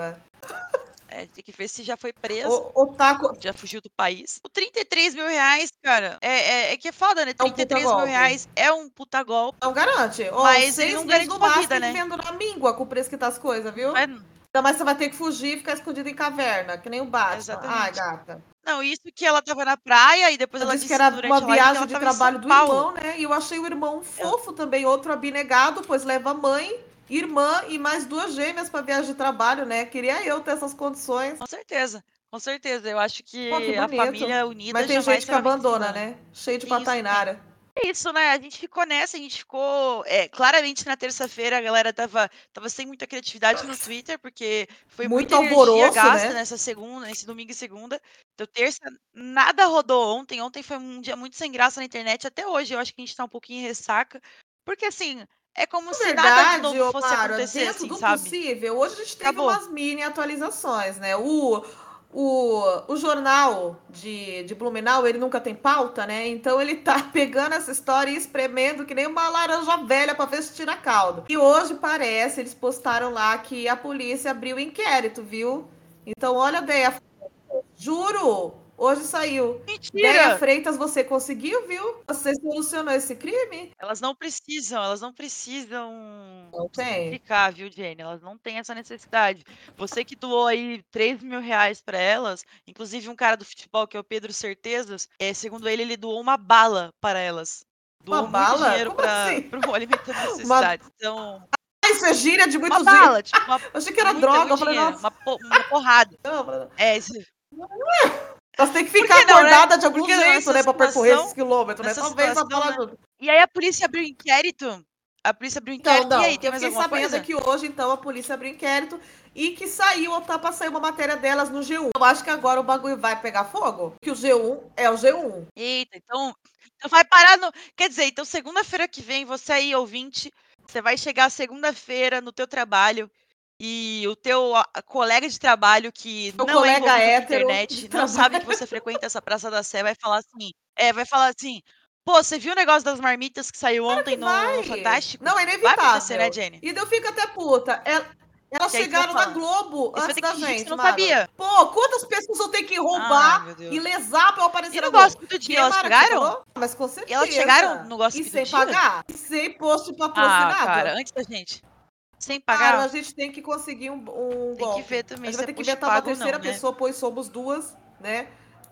É, tem que ver se já foi presa. O, o taco. Já fugiu do país. O 33 mil reais, cara, é, é, é que é foda, né? É um 33 mil reais é um puta golpe. Não garante. Mas ele não garante máximo vida, né? vendo na míngua com o preço que tá as coisas, viu? Mas- Ainda mais você vai ter que fugir e ficar escondido em caverna, que nem o Batman. Exatamente. Ai, gata. Não, isso que ela tava na praia e depois Ela ela disse que era uma viagem de trabalho do irmão, né? E eu achei o irmão fofo também, outro abnegado, pois leva mãe, irmã e mais duas gêmeas para viagem de trabalho, né? Queria eu ter essas condições. Com certeza, com certeza. Eu acho que, Pô, que a família unida Mas tem gente que abandona, vencida. né? Cheio de Isso, patainara. É isso, né? A gente ficou nessa, a gente ficou. é, claramente na terça-feira a galera tava, tava sem muita criatividade no Twitter, porque foi Muito alvoroço, gasta né? nessa segunda, nesse domingo e segunda. Então, terça, nada rodou ontem. Ontem foi um dia muito sem graça na internet. Até hoje eu acho que a gente tá um pouquinho em ressaca. Porque assim, é como Na se nada de verdade, novo fosse acontecer, dentro assim, do sabe? possível, hoje a gente teve Acabou. umas mini atualizações, né? O, o, o jornal de, de Blumenau, ele nunca tem pauta, né? Então ele tá pegando essa história e espremendo que nem uma laranja velha para ver se tira caldo. E hoje parece, eles postaram lá que a polícia abriu inquérito, viu? Então olha bem, a... juro, hoje saiu. Deia Mentira! Freitas, você conseguiu, viu? Você solucionou esse crime? Elas não precisam, elas não precisam Não tem. ficar, viu, Jenny? Elas não têm essa necessidade. Você que doou aí 3 mil reais pra elas, inclusive um cara do futebol, que é o Pedro Certezas, é, segundo ele, ele doou uma bala para elas. Uma Doou muito bala? dinheiro para assim? o Alimentando Necessidades. Então, Ah, isso é gíria de muito uma bala, tipo, uma, Eu achei que era muita, droga. muito Eu falei, dinheiro, nossa, uma, po- uma porrada. não, É, isso, nós temos que Por ficar que não, né? acordada de algum Porque jeito, né? Pra percorrer esses quilômetros, né? Talvez situação, bala né? ajude. E aí a polícia abriu inquérito. A polícia abriu Então, inquérito. não, e aí, tem eu mais alguma sabendo coisa? que hoje, então, a polícia abriu inquérito e que saiu, ou tá pra sair uma matéria delas no G1. Eu acho que agora o bagulho vai pegar fogo, que o G1 é o G1. Eita, então, então vai parar no. Quer dizer, então segunda-feira que vem, você aí, ouvinte, você vai chegar segunda-feira no teu trabalho e o teu colega de trabalho que não é hétero internet, não trabalho. sabe que você frequenta essa Praça da Sé, vai falar assim, é, vai falar assim, pô, você viu o negócio das marmitas que saiu ontem no, Vai. no Fantástico? Não, é Vai inevitável. acontecer, né, Jenny? E daí eu fico até puta. El- Elas Que vai chegaram na. Globo vai antes da que que gente, você não sabia. Pô, quantas pessoas eu tenho que roubar Deus. e lesar pra eu aparecer E na Globo? gospel do dia, Que, elas que chegaram? falou? Mas com certeza. elas chegaram no E do sem dia? pagar? E sem post Ah, patrocinado? cara, antes da gente. Sem pagar, a gente tem que conseguir um, um tem que golpe. ver também a gente vai é ter que uma pago ou terceira não, né? pessoa, pois somos duas, né?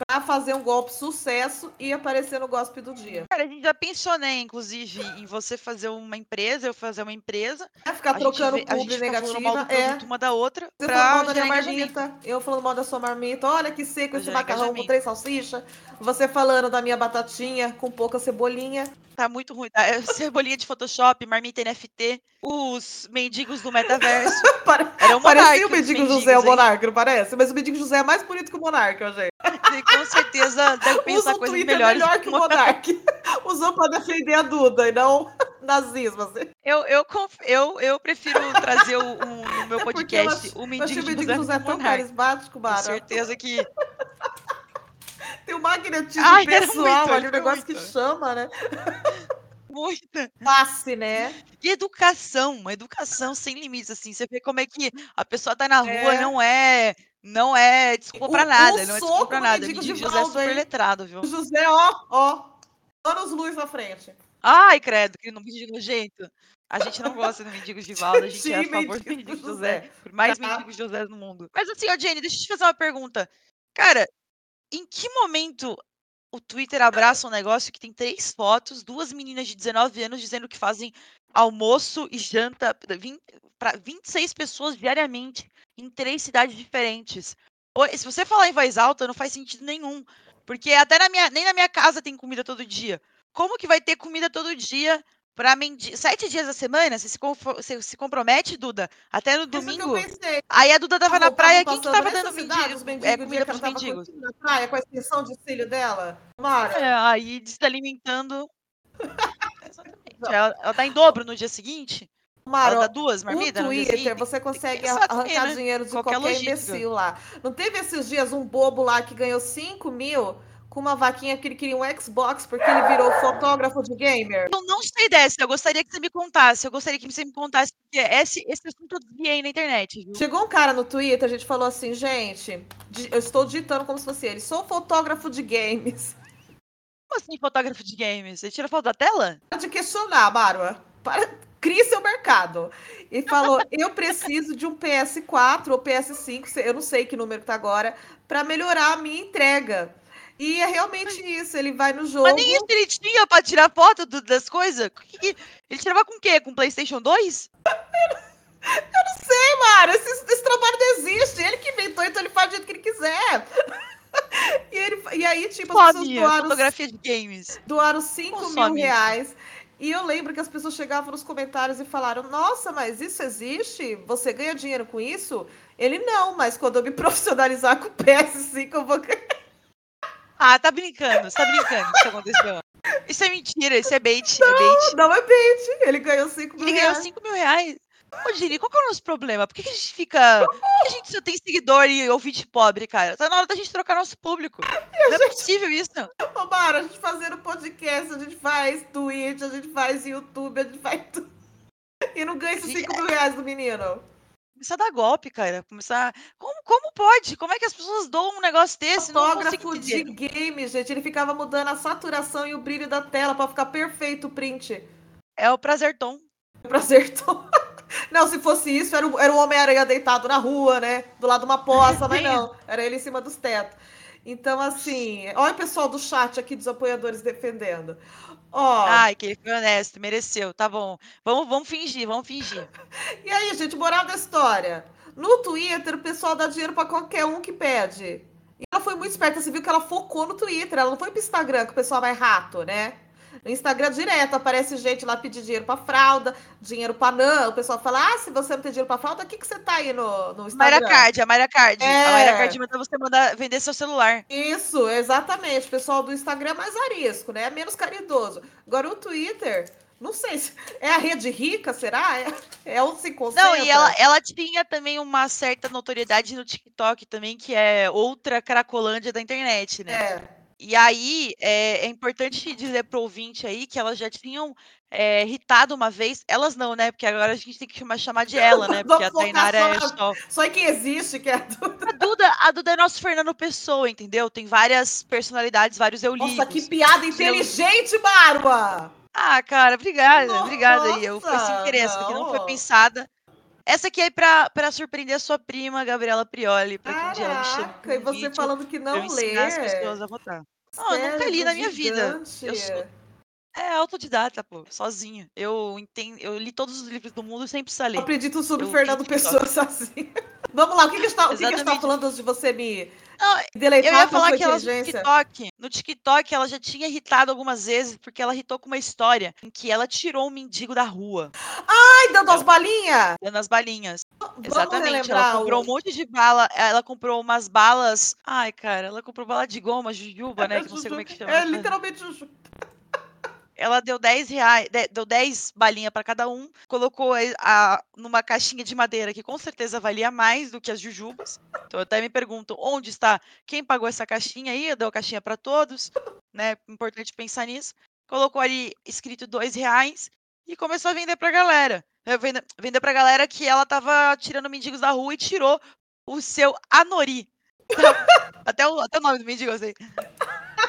Pra fazer um golpe sucesso e aparecer no gospel do dia. Cara, a gente já pensou, né, inclusive, em você fazer uma empresa, eu fazer uma empresa, É ficar a trocando gente publi fica falando mal do. É. uma da outra Você falando mal da minha marmita, eu falando mal da sua marmita. Olha que seco esse macarrão com três salsichas. Você falando da minha batatinha com pouca cebolinha. Tá muito ruim. Tá? É Cebolinha de Photoshop, marmita NFT, os mendigos do metaverso. Era o Parecia o mendigo José, o? Monarca, não parece? Mas o mendigo José é mais bonito que o Monarca, gente. E com certeza deve Usa pensar o coisas Twitter melhores. melhor que o que Monark. Usou pra defender a Duda e não nazismo. Assim. Eu, eu, eu, eu prefiro trazer o, um- no meu É podcast ach- o mendigo o de mendigo José José do tão carismático, Com Mara. certeza que Tem um magnetismo Ai, pessoal muito, ali, um negócio que muito. chama, né? muita. Passe, né? E educação, uma educação sem limites, assim. Você vê como é que a pessoa tá na rua, É. não é. Não é desculpa pra O- nada, o não é desculpa pra nada. mendigo Mendigo de José é super letrado, viu? O José, ó, ó. Anos luz na frente. Ai, credo, que não mendigo nojento. A gente não gosta do mendigo de Valdo, a gente é a Sim, favor do mendigo. José. Por mais Tá. mendigo José no mundo. Mas assim, ó, Jenny, deixa eu te fazer uma pergunta. Cara, em que momento o Twitter abraça um negócio que tem três fotos, duas meninas de 19 anos dizendo que fazem almoço e janta para 26 pessoas diariamente em três cidades diferentes? Se você falar em voz alta, não faz sentido nenhum. Porque até na minha, nem na minha casa tem comida todo dia. Como que vai ter comida todo dia para mendi... sete dias da semana? Você se, você se compromete, Duda? Até no domingo? Aí a Duda tava na praia, quem que tava dando os é, mendigos, o dia comida pros tava mendigos? na praia com a extensão de cílio dela. Mara, É, aí desalimentando. Ela, ela dá em dobro no dia seguinte. Mara, ela dá duas marmitas no Twitter, você consegue arrancar né? dinheiro de Qualquer qualquer, imbecil lá. Não teve esses dias um bobo lá que ganhou 5 mil com uma vaquinha que ele queria um Xbox porque ele virou fotógrafo de gamer? Eu não sei dessa, eu gostaria que você me contasse. Eu gostaria que você me contasse, porque esse, esse assunto eu desviei na internet, viu? Chegou um cara no Twitter, a gente falou assim, gente, eu estou digitando como se fosse ele, sou fotógrafo de games. Como assim, fotógrafo de games? Você tira foto da tela? De questionar, Bárbara. Para, crie seu mercado. E falou: eu preciso de um PS4 ou PS5, se- eu não sei que número que tá agora, para melhorar a minha entrega. E é realmente isso. Ele vai no jogo. Mas nem isso ele tinha pra tirar foto do- das coisas? Ele tirava com o quê? Com PlayStation 2? Cara, esse, esse trabalho não existe. Ele que inventou, então ele faz do jeito que ele quiser. E, ele, e aí, tipo, as pessoas doaram, fotografia de games. doaram 5 mil reais. E eu lembro que as pessoas chegavam nos comentários e falaram: Nossa, mas isso existe? Você ganha dinheiro com isso? Ele não, mas quando eu me profissionalizar com o PS5, eu vou ganhar. Ah, tá brincando, você tá brincando que isso aconteceu. Isso é mentira, isso é bait, é bait. Não é bait. Ele ganhou 5 mil Ele ganhou reais. 5 mil reais. Ô, Gini, qual que é o nosso problema? Por que, que a gente fica. Por que a gente só tem seguidor e ouvinte pobre, cara? Tá na hora da gente trocar nosso público. Não é possível isso. Ô, Mara, a gente fazendo podcast, a gente faz Twitch, a gente faz YouTube, a gente faz tudo. E não ganha esses Gente, 5 mil reais do menino. Começar a dar golpe, cara. Começar. Como, como pode? Como é que as pessoas doam um negócio desse? Fotógrafo de game, gente. Ele ficava mudando a saturação e o brilho da tela pra ficar perfeito o print. É o Prazerton. Pra acertou. Não, se fosse isso, era o, era o Homem-Aranha deitado na rua, né? Do lado de uma poça, mas não. Era ele em cima dos tetos. Então, assim, olha o pessoal do chat aqui dos apoiadores defendendo. Ó, Ai, que ele foi honesto, mereceu. Tá bom. Vamos, vamos fingir, vamos fingir. e aí, gente, moral da história. No Twitter, o pessoal dá dinheiro pra qualquer um que pede. E ela foi muito esperta, você viu que ela focou no Twitter, ela não foi pro Instagram, que o pessoal é mais rato, né? No Instagram direto aparece gente lá pedir dinheiro pra fralda, dinheiro pra NAN. O pessoal fala: ah, se você não tem dinheiro pra fralda, o que, que você tá aí no, no Instagram? Mayra Card, a Mayra Card. É. A Mayra Card manda você mandar vender seu celular. Isso, exatamente. O pessoal do Instagram é mais arisco, né? É menos caridoso. Agora o Twitter, não sei se é a rede rica, será? É, é onde se concentra. Não, e ela, ela tinha também uma certa notoriedade no TikTok também, que é outra cracolândia da internet, né? É. E aí, é, é importante dizer pro ouvinte aí que elas já tinham é, irritado uma vez. Elas não, né? Porque agora a gente tem que chamar, chamar de ela, né? Porque a Tainara é só só. Só em quem existe, que é do... A Duda, a Duda é nosso Fernando Pessoa, entendeu? Tem várias personalidades, vários eulíbicos. Nossa, que piada inteligente, Barba! Ah, cara, obrigada, obrigada aí. Eu foi sem Nossa, querer, essa aqui não foi pensada. Essa aqui é pra surpreender a sua prima, Gabriela Prioli, pra que um dia ela me chame Caraca, e você vídeo falando que não lê. as pessoas a votar. Não, eu nunca li na minha vida. Eu sou- É autodidata, pô, sozinha. Eu entendo, eu li todos os livros do mundo sem precisar ler. Aprendi tudo sobre Eu Fernando. Pessoa sozinha. Vamos lá, o que, que, a gente tá, o que, que tá Exatamente. falando antes de você me Não, deleitar Eu ia falar que ela no? TikTok, no TikTok ela já tinha irritado algumas vezes, porque ela irritou com uma história em que ela tirou um mendigo da rua, Ai, dando as balinhas! dando as balinhas. Vamos Exatamente, ela comprou o... um monte de bala, ela comprou umas balas. Ai, cara, ela comprou bala de goma, jujuba, né? Que não sei como é que chama. É, literalmente Juju. Ela deu 10 reais, de- deu 10 balinhas para cada um, colocou a, a- numa caixinha de madeira que com certeza valia mais do que as jujubas. Então eu até me pergunto onde está quem pagou essa caixinha aí, deu a caixinha para todos, né? Importante pensar nisso. Colocou ali escrito 2 reais e começou a vender pra galera. Eh, Vender, vender pra galera que ela tava tirando mendigos da rua e tirou o seu Anori. até, o, até o nome do mendigo eu sei.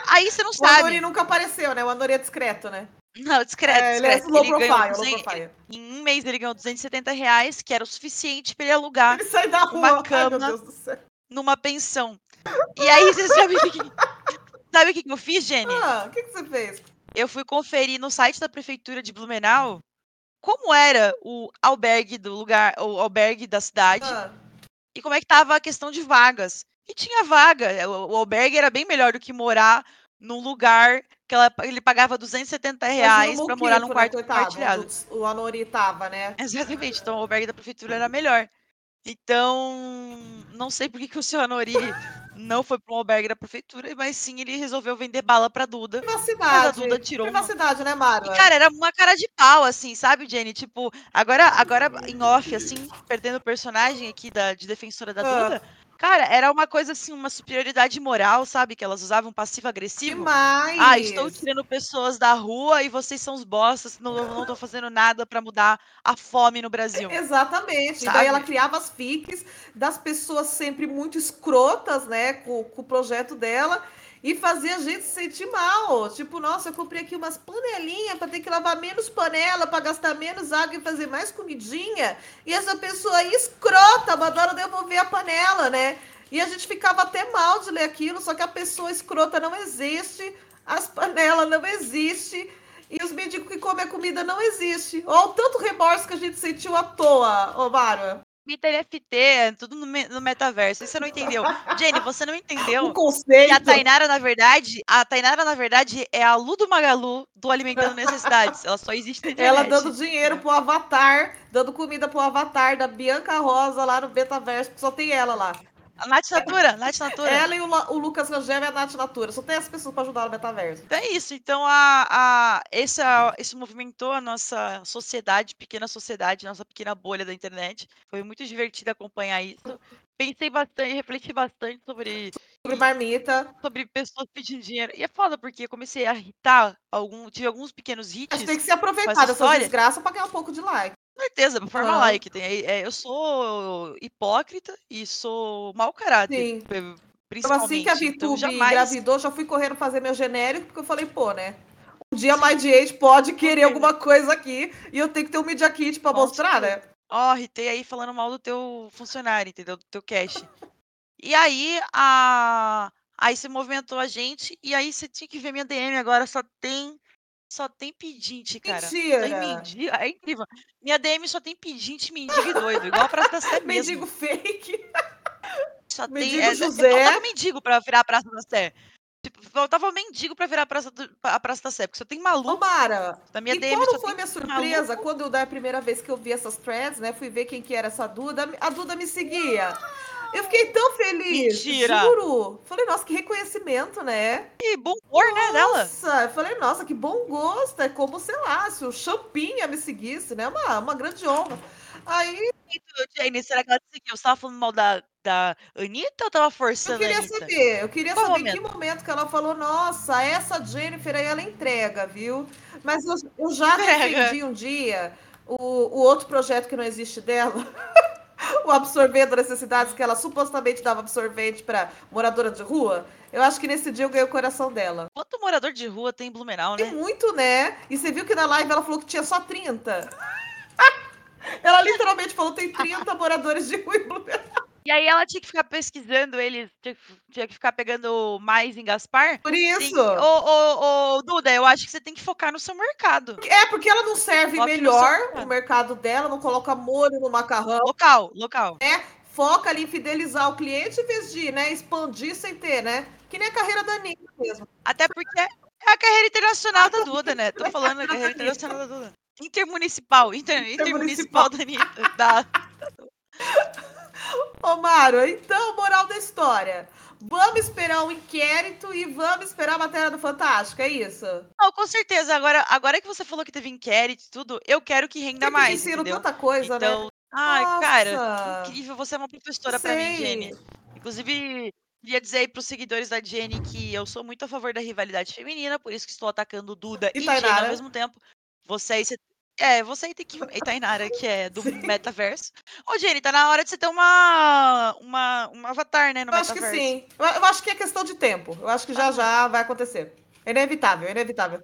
Aí você não O sabe. Anori nunca apareceu, né? O Anori é discreto, né? Não, discreto, é, ele é discreto. low Ele ganhou profile, low 200 profile. Em um mês ele ganhou 270 reais, que era o suficiente para ele alugar Ele sai da uma rua. Ai, meu cama. Deus do céu. numa pensão. E aí, você sabe o que, sabe o que que eu fiz, Jenny? Ah, o que, que você fez? Eu fui conferir no site da prefeitura de Blumenau como era o albergue do lugar, o albergue da cidade, Ah, e como é que tava a questão de vagas. E tinha vaga. é, O, o albergue era bem melhor do que morar num lugar que ela- ele pagava 270 reais para morar num né, quarto coitado, compartilhado. O Anori tava, né? Exatamente, então o albergue da prefeitura era melhor. Então, não sei por que, que o seu Anori não foi para um albergue da prefeitura, mas sim ele resolveu vender bala pra Duda. Privacidade. Duda tirou uma- Privacidade, né, Mara? E, cara, era uma cara de pau, assim, sabe, Jenny? Tipo, agora, agora em off, assim, perdendo o personagem aqui da, de defensora da Ah. Duda, cara, era uma coisa assim, uma superioridade moral, sabe? Que elas usavam passivo-agressivo. Demais. Ah, estou tirando pessoas da rua e vocês são os bostas, não, não tô fazendo nada pra mudar a fome no Brasil. Exatamente. E Sabe? daí ela criava as fiques das pessoas sempre muito escrotas, né, com, com o projeto dela. E fazia a gente se sentir mal. Tipo, nossa, eu comprei aqui umas panelinhas para ter que lavar menos panela, para gastar menos água e fazer mais comidinha. E essa pessoa aí escrota, mandando devolver a panela, né? E a gente ficava até mal de ler aquilo, só que a pessoa escrota não existe, as panelas não existem. E os mendigos que comem a comida não existe. Olha o tanto remorso que a gente sentiu à toa, ô Mara. Twitter NFT, tudo no, no metaverso. Isso você não entendeu. Jenny, você não entendeu. conceito. E a Tainara, na verdade, a Tainara, na verdade, é a Lu do Magalu do Alimentando Necessidades. Ela só existe na internet. Ela dando dinheiro pro Avatar, dando comida pro Avatar da Bianca Rosa lá no Betaverso, porque só tem ela lá. A Nath Natura, Nath Natura. Ela e o, o Lucas Rangel e a Nath Natura. Só tem essas pessoas pra ajudar no Betaverso. Então é isso. Então, a, a, a- isso movimentou a nossa sociedade, pequena sociedade, nossa pequena bolha da internet. Foi muito divertido acompanhar isso. Pensei bastante, refleti bastante sobre, Sobre marmita. sobre pessoas pedindo dinheiro. E é foda, porque eu comecei a irritar, algum, tive alguns pequenos A hits. gente tem que se aproveitar Com essa dessas história? desgraças pra ganhar um pouco de like. Certeza, pra formar Ah. like. Tem, é, eu sou hipócrita e sou mau caráter. Sim. pe- Então, Principalmente. assim que a então, VTube jamais. engravidou, já fui correndo fazer meu genérico, porque eu falei, pô, né? Um dia mais de age pode querer alguma coisa aqui e eu tenho que ter um Media Kit pra Com mostrar, né? Ó, irritei aí falando mal do teu funcionário, entendeu? Do teu cash. E aí, a... aí você movimentou a gente, e aí você tinha que ver minha DM agora, só tem. Só tem pedinte, cara. Só Mentira! mendigo. É incrível. Minha DM só tem pedinte, mendigo e doido, igual a Praça da Sé mesmo. Mendigo fake. Só tem. mendigo É, José. Faltava mendigo pra virar a Praça da Sé. Tipo, faltava mendigo pra virar a Praça, do, a praça da Sé, porque só tem maluco. Ô, Na minha e DM qual só foi minha surpresa maluco. quando da primeira vez que eu vi essas threads, né? Fui ver quem que era essa Duda. A Duda me seguia. Eu fiquei tão feliz. Mentira. Juro. Falei, nossa, que reconhecimento, né? Que bom humor, né, dela? Nossa, eu falei, nossa, que bom gosto. É como, sei lá, se o Champinha me seguisse, né? Uma, uma grande honra. Aí Jane, será que ela te seguiu? Você tava falando mal da, da Anitta ou tava eu forçando a queria saber, eu queria Qual saber momento? que momento que ela falou, nossa, essa Jennifer aí ela entrega, viu? Mas eu, eu já Entrega. defendi um dia o, o outro projeto que não existe dela. O absorvendo necessidades que ela supostamente dava absorvente para moradora de rua. Eu acho que nesse dia eu ganhei o coração dela. Quanto morador de rua tem em Blumenau, Tem né? muito, né? E você viu que na live ela falou que tinha só 30. Ela literalmente falou tem 30 moradores de rua em Blumenau. E aí ela tinha que ficar pesquisando eles, tinha, que- tinha que ficar pegando mais em Gaspar. Por isso. Ô, ô, ô, Duda, eu acho que você tem que focar no seu mercado. É, porque ela não serve melhor no mercado dela, não coloca molho no macarrão, Local, local. foca ali em fidelizar o cliente em vez de né, expandir sem ter, né? Que nem a carreira da Anitta mesmo. Até porque é a carreira internacional da Duda, né? Tô falando a carreira internacional da Duda. Intermunicipal, inter, intermunicipal da Anitta. Da... Ô, Mário, então, moral da história. Vamos esperar um inquérito e vamos esperar a matéria do Fantástico, é isso? Não, com certeza. Agora, agora que você falou que teve inquérito e tudo, eu quero que renda Sempre mais, ensino entendeu? tanta coisa, Então, né? ai, cara, Nossa. incrível. Você é uma professora pra mim. Jenny. Inclusive, queria dizer aí pros seguidores da Jenny que eu sou muito a favor da rivalidade feminina, por isso que estou atacando Duda E e, Jenny ao mesmo tempo. Você aí, você... É, você aí tem que... E Tainara, que é do Sim. metaverso. Ô, Jenny, tá na hora de você ter uma... uma... um avatar, né, no Eu acho que sim. Eu acho que é questão de tempo. Eu acho que já Ah. já vai acontecer. É inevitável, é inevitável.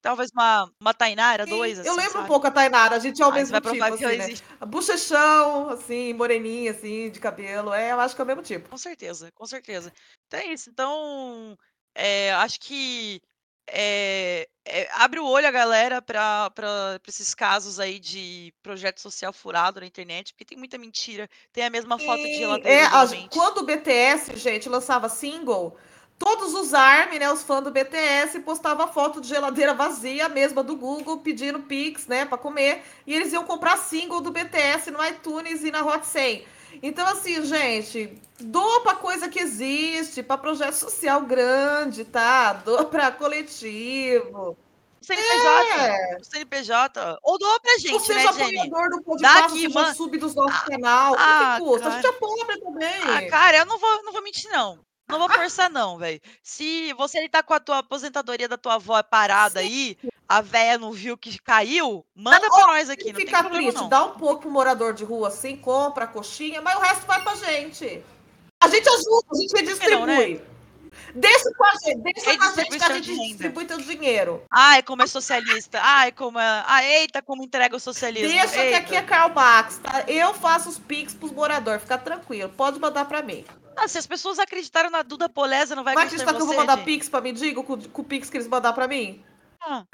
Talvez uma, uma Tainara, Sim, dois, assim, eu lembro sabe? um pouco a Tainara, a gente é o você mesmo tipo, assim, né? Bochechão, assim, moreninha, assim, de cabelo. É, eu acho que é o mesmo tipo. Com certeza, com certeza. Então é isso. Então, é, acho que é, é, abre o olho a galera para esses casos aí de projeto social furado na internet, porque tem muita mentira. Tem a mesma foto de geladeira, é, a- quando o BTS, gente, lançava single, todos os ARMY, né, os fãs do BTS, postavam foto de geladeira vazia, a mesma do Google, pedindo Pix, né, pra comer, e eles iam comprar single do BTS no iTunes e na Hot 100. Então, assim, gente, doa pra coisa que existe, pra projeto social grande, tá? Doa pra coletivo. CNPJ, É. o CNPJ. Ou doa pra gente, Ou né, seja Jenny? apoiador do podcast, seja man- sub dos nossos Ah, canal. Ah, que custa? A gente cara. é pobre também. Ah, cara, eu não vou, não vou mentir, não. Não vou forçar, não, velho. Se você tá com a tua aposentadoria da tua avó parada aí, a véia não viu que caiu, manda pra nós aqui, não tem ficar problema, triste, não. dá um pouco pro morador de rua assim, compra a coxinha, mas o resto vai pra gente. A gente ajuda, a gente redistribui. não, né? Deixa com a gente, deixa com a gente que a gente distribui teu dinheiro. Ai, como é socialista. Ai, como é. Ai, eita, como entrega o socialismo. Deixa que eita. aqui é Karl Marx, tá? Eu faço os pics pros moradores, fica tranquilo. Pode mandar pra mim. Ah, se as pessoas acreditaram na Duda Polesa, não vai Vai acreditar acreditar em que eu vou mandar gente? pix pra mendigo com, com o pix que eles mandar pra mim? Ah.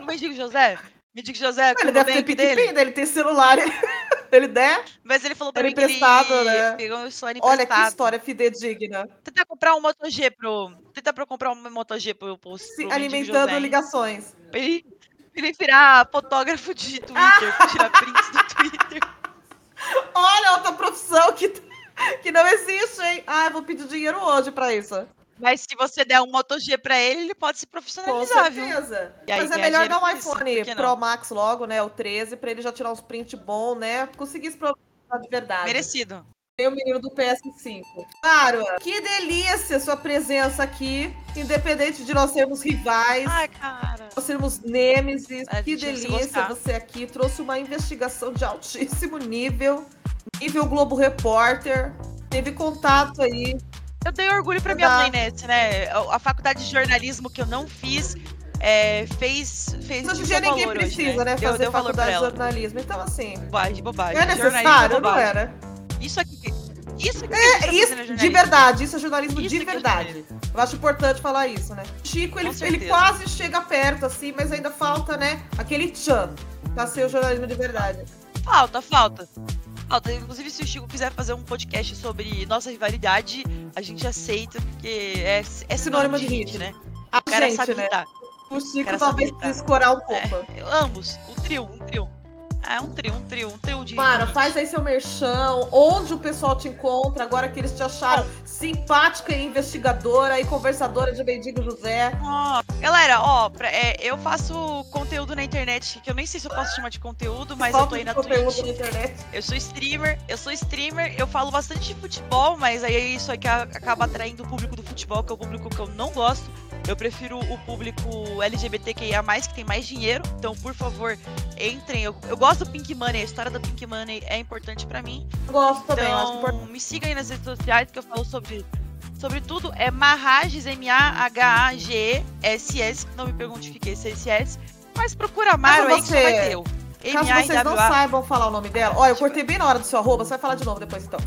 O mendigo José? Mendigo José, Ele deve ter dele? dele, tem celular. Ele der. Mas ele falou pra Era mim que ele emprestado, né? pegou o celular Olha que emprestado. história fidedigna. Tenta comprar um Moto G pro... Tenta pra comprar um Moto G pro, pro, mendigo alimentando José, ligações. Pra ele, pra ele virar fotógrafo de Twitter, tirar prints do Twitter. Olha, outra profissão que, que não existe, hein? Ah, eu vou pedir dinheiro hoje pra isso. Mas se você der um Moto G pra ele, ele pode se Com profissionalizar, viu? certeza. Mas é melhor dar um com isso, iPhone não? Pro Max logo, né? O 13, pra ele já tirar uns print bom, né? Conseguir se provar de verdade. Merecido. Tem o menino do PS5. Claro, que delícia sua presença aqui. Independente de nós sermos rivais, Ai, cara. nós sermos nêmesis. É, que delícia você aqui. Trouxe uma investigação de altíssimo nível. Nível Globo Repórter. Teve contato aí. Eu dei orgulho pra minha mãe nesse, né? A a faculdade de jornalismo que eu não fiz é, fez, fez Hoje em dia ninguém valor hoje, precisa, né? Deu, fazer deu faculdade de jornalismo. Então, assim. Bobagem, bobagem. É Jornalismo necessário? Não era. Isso aqui. Isso aqui É, tá isso, é de jornalismo. verdade, isso é jornalismo Isso de é verdade. jornalismo. Eu acho importante falar isso, né? Chico, ele, ele quase chega perto, assim, mas ainda falta, né? Aquele tchan pra ser o jornalismo de verdade. Falta, falta. Inclusive, se o Chico quiser fazer um podcast sobre nossa rivalidade, a gente aceita, porque é, é sinônimo de hit, né? A o cara gente, sabe né? O Chico talvez escorar um pouco. É, ambos, um trio, um trio. É um trio, um trio, um trio de. Mara, faz aí seu merchão, onde o pessoal te encontra, agora que eles te acharam simpática e investigadora e conversadora de Bendigo José. Ó, galera, ó, é, eu faço conteúdo na internet, que eu nem sei se eu posso chamar de conteúdo, mas Falta eu tô aí na Twitch. Na internet. Eu sou streamer, eu sou streamer, eu falo bastante de futebol, mas aí é isso aí que acaba atraindo o público do futebol, que é o público que eu não gosto. Eu prefiro o público LGBTQIA, que tem mais dinheiro. Então, por favor, entrem. Eu, eu gosto do Pink Money, a história do Pink Money é importante para mim. Gosto também, então, acho me sigam aí nas redes sociais que eu falo sobre. Sobre tudo, é Mahages, M-A-H-A-G-E-S-S. Não me pergunte o que é esse S, mas procura Maro aí que você vai ter. Caso vocês não saibam falar o nome dela, olha, eu cortei bem na hora do seu arroba, você vai falar de novo depois então.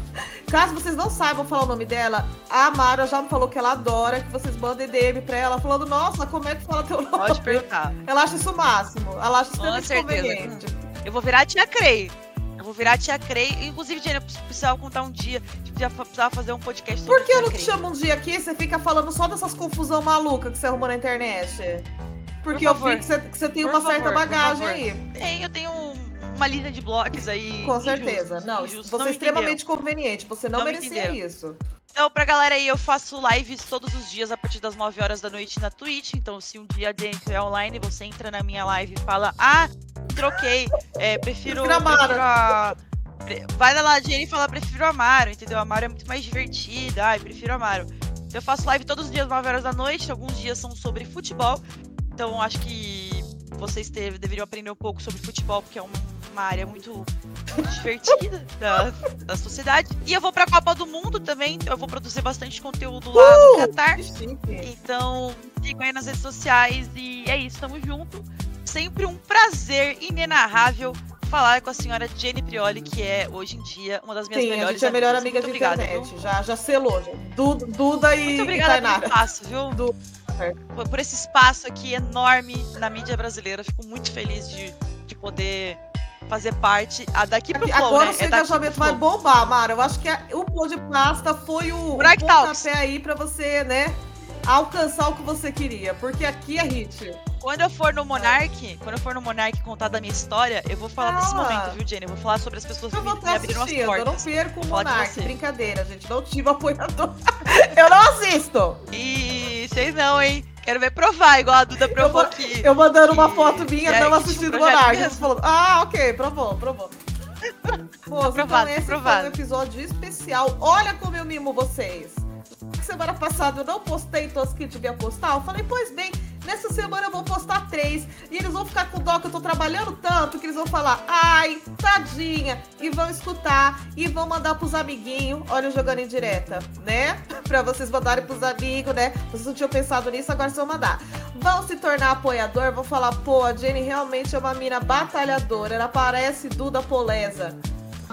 Caso vocês não saibam falar o nome dela, a Mara já me falou que ela adora que vocês mandem DM pra ela, falando, nossa, como é que fala teu nome? Pode perguntar. Ela acha isso o máximo. Ela acha extremamente conveniente. Eu vou virar a tia Crei. Eu vou virar a tia Crei. Inclusive, Jenny, eu precisava contar um dia. Já precisava fazer um podcast sobre Por que eu não te chamo um dia aqui? Você fica falando só dessas confusão maluca que você arrumou na internet? Porque Por eu vi que você, que você tem por uma favor, certa bagagem aí. Tem, eu tenho uma lista de blogs aí. Com certeza. Injustos, não, injustos, você não é extremamente entenderam. conveniente. Você não, não merecia isso. Então, pra galera aí, eu faço lives todos os dias a partir das 9 horas da noite na Twitch. Então, se um dia a gente estiver online, você entra na minha live e fala: Ah, troquei. É, prefiro. prefiro a... Vai lá, Jenny e fala: Prefiro Amaro, entendeu? Amaro é muito mais divertido. Ai, prefiro Amaro. Então, eu faço live todos os dias, 9 horas da noite. Alguns dias são sobre futebol. Então, acho que vocês teve, deveriam aprender um pouco sobre futebol, porque é uma, uma área muito, muito divertida da, da sociedade. E eu vou pra Copa do Mundo também, eu vou produzir bastante conteúdo lá uh, no Qatar. Então, sigam aí nas redes sociais e é isso, tamo junto. Sempre um prazer inenarrável falar com a senhora Jenny Prioli, que é hoje em dia uma das minhas Sim, melhores a gente é a melhor amiga de obrigada, internet. Já, já selou. Duda, Duda e. Muito obrigada pelo espaço, viu? Du... Por esse espaço aqui enorme na mídia brasileira. Fico muito feliz de, de poder fazer parte. Ah, daqui pro Flow, Agora né? o seu é engajamento vai bombar, Mara. Eu acho que a, o Pô de Pasta foi o, o pontapé aí pra você, né? Alcançar o que você queria. Porque aqui é hit. Quando eu for no Monark, quando eu for no Monark contar da minha história, eu vou falar ah, desse momento, viu, Jenny? Eu vou falar sobre as pessoas que me, me abriram as portas. Eu não perco o Monark, brincadeira, gente. Não tive apoiador. eu não assisto. E vocês não, hein? Quero ver provar, igual a Duda provou eu, aqui. Eu mandando uma foto minha, é, não assistindo o Monark. Falou, ah, ok, provou, provou. Pô, então provado, então esse provado. foi um episódio especial. Olha como eu mimo vocês. Semana passada eu não postei todos que devia postar. Eu falei, pois bem, Nessa semana eu vou postar três. E eles vão ficar com dó que eu tô trabalhando tanto que eles vão falar, ai, tadinha. E vão escutar e vão mandar pros amiguinhos. Olha, eu jogando em direta, né? Pra vocês mandarem pros amigos, né? Vocês não tinham pensado nisso, agora vocês vão mandar. Vão se tornar apoiador, vão falar, pô, a Jenny realmente é uma mina batalhadora. Ela parece Duda Poleza.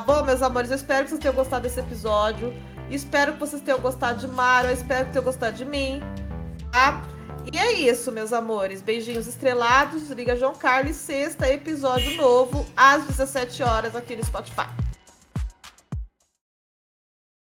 Bom, meus amores, eu espero que vocês tenham gostado desse episódio. Espero que vocês tenham gostado de Mara. Espero que tenham gostado de mim. Tá? E é isso, meus amores. Beijinhos estrelados. Liga João Carlos, sexta episódio novo, às 17 horas aqui no Spotify.